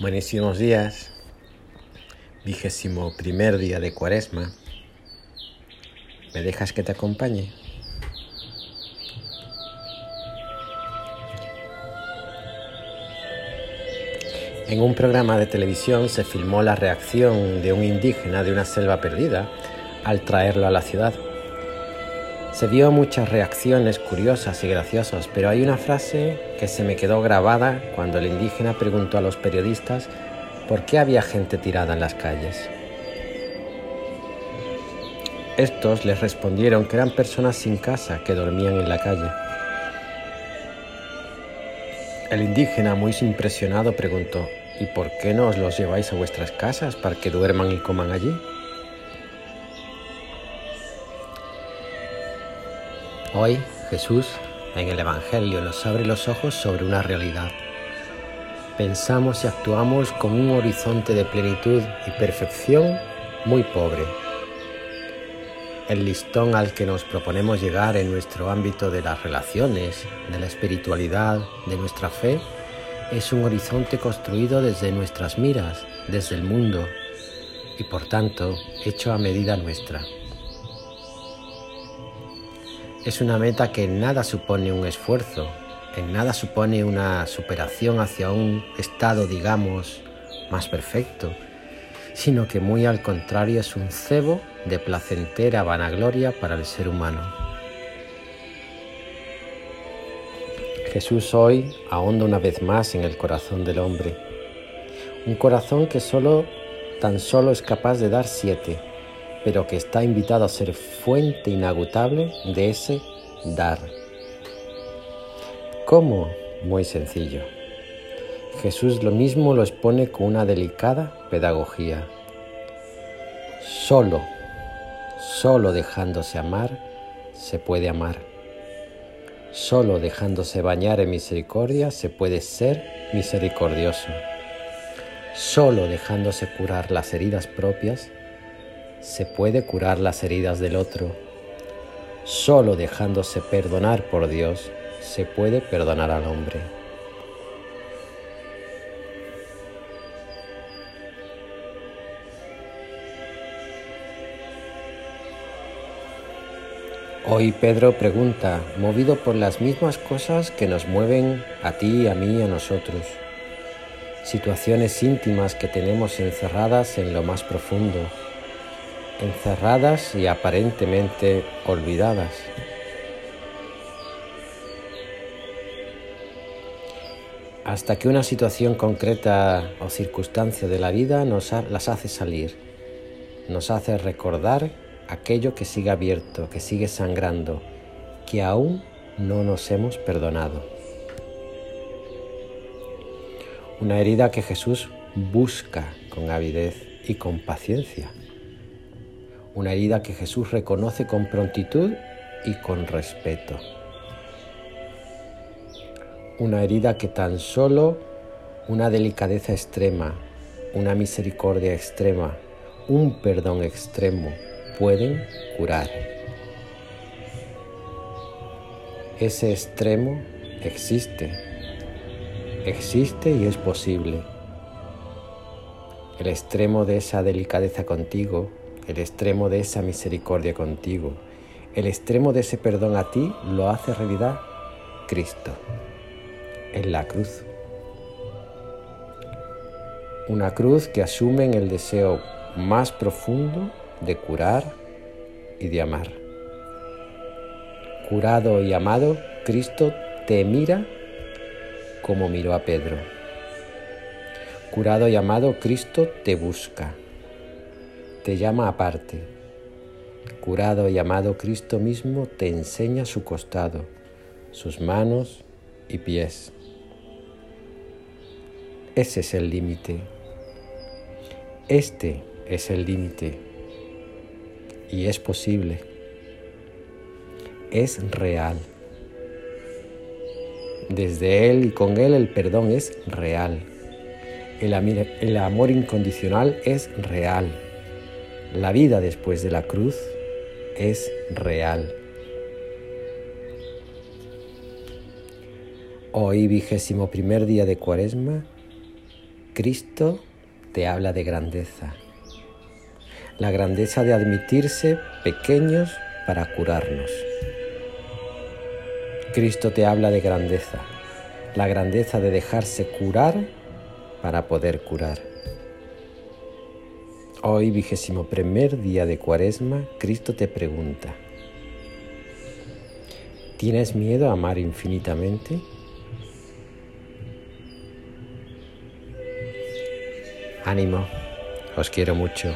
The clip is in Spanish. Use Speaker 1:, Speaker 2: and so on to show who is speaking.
Speaker 1: Buenísimos días, vigésimo primer día de cuaresma. ¿Me dejas que te acompañe? En un programa de televisión se filmó la reacción de un indígena de una selva perdida al traerlo a la ciudad. Se vio muchas reacciones curiosas y graciosas, pero hay una frase que se me quedó grabada cuando el indígena preguntó a los periodistas por qué había gente tirada en las calles. Estos les respondieron que eran personas sin casa que dormían en la calle. El indígena, muy impresionado, preguntó, ¿y por qué no os los lleváis a vuestras casas para que duerman y coman allí? Hoy Jesús en el Evangelio nos abre los ojos sobre una realidad. Pensamos y actuamos con un horizonte de plenitud y perfección muy pobre. El listón al que nos proponemos llegar en nuestro ámbito de las relaciones, de la espiritualidad, de nuestra fe, es un horizonte construido desde nuestras miras, desde el mundo, y por tanto hecho a medida nuestra. Es una meta que en nada supone un esfuerzo, en nada supone una superación hacia un estado, digamos, más perfecto, sino que muy al contrario es un cebo de placentera vanagloria para el ser humano. Jesús hoy ahonda una vez más en el corazón del hombre, un corazón que solo, tan solo es capaz de dar siete, pero que está invitado a ser fuente inagotable de ese dar. ¿Cómo? Muy sencillo. Jesús lo mismo lo expone con una delicada pedagogía. Solo, solo dejándose amar, se puede amar. Solo dejándose bañar en misericordia se puede ser misericordioso. Solo dejándose curar las heridas propias se puede curar las heridas del otro. Solo dejándose perdonar por Dios se puede perdonar al hombre. Hoy Pedro pregunta, movido por las mismas cosas que nos mueven a ti, a mí, a nosotros, situaciones íntimas que tenemos encerradas en lo más profundo, encerradas y aparentemente olvidadas. Hasta que una situación concreta o circunstancia de la vida nos las hace salir, nos hace recordar aquello que sigue abierto, que sigue sangrando, que aún no nos hemos perdonado. Una herida que Jesús busca con avidez y con paciencia una herida que Jesús reconoce con prontitud y con respeto. Una herida que tan solo una delicadeza extrema, una misericordia extrema, un perdón extremo pueden curar. Ese extremo existe, existe y es posible. El extremo de esa delicadeza contigo el extremo de esa misericordia contigo, el extremo de ese perdón a ti lo hace realidad Cristo en la cruz. Una cruz que asume en el deseo más profundo de curar y de amar. Curado y amado, Cristo te mira como miró a Pedro. Curado y amado, Cristo te busca te llama aparte. Curado y amado Cristo mismo te enseña su costado, sus manos y pies. Ese es el límite. Este es el límite. Y es posible. Es real. Desde Él y con Él el perdón es real. El, el amor incondicional es real la vida después de la cruz es real. Hoy, vigésimo primer día de Cuaresma, Cristo te habla de grandeza. La grandeza de admitirse pequeños para curarnos. Cristo te habla de grandeza. La grandeza de dejarse curar para poder curar. Hoy, vigésimo primer día de Cuaresma, Cristo te pregunta, ¿tienes miedo a amar infinitamente? Ánimo, os quiero mucho.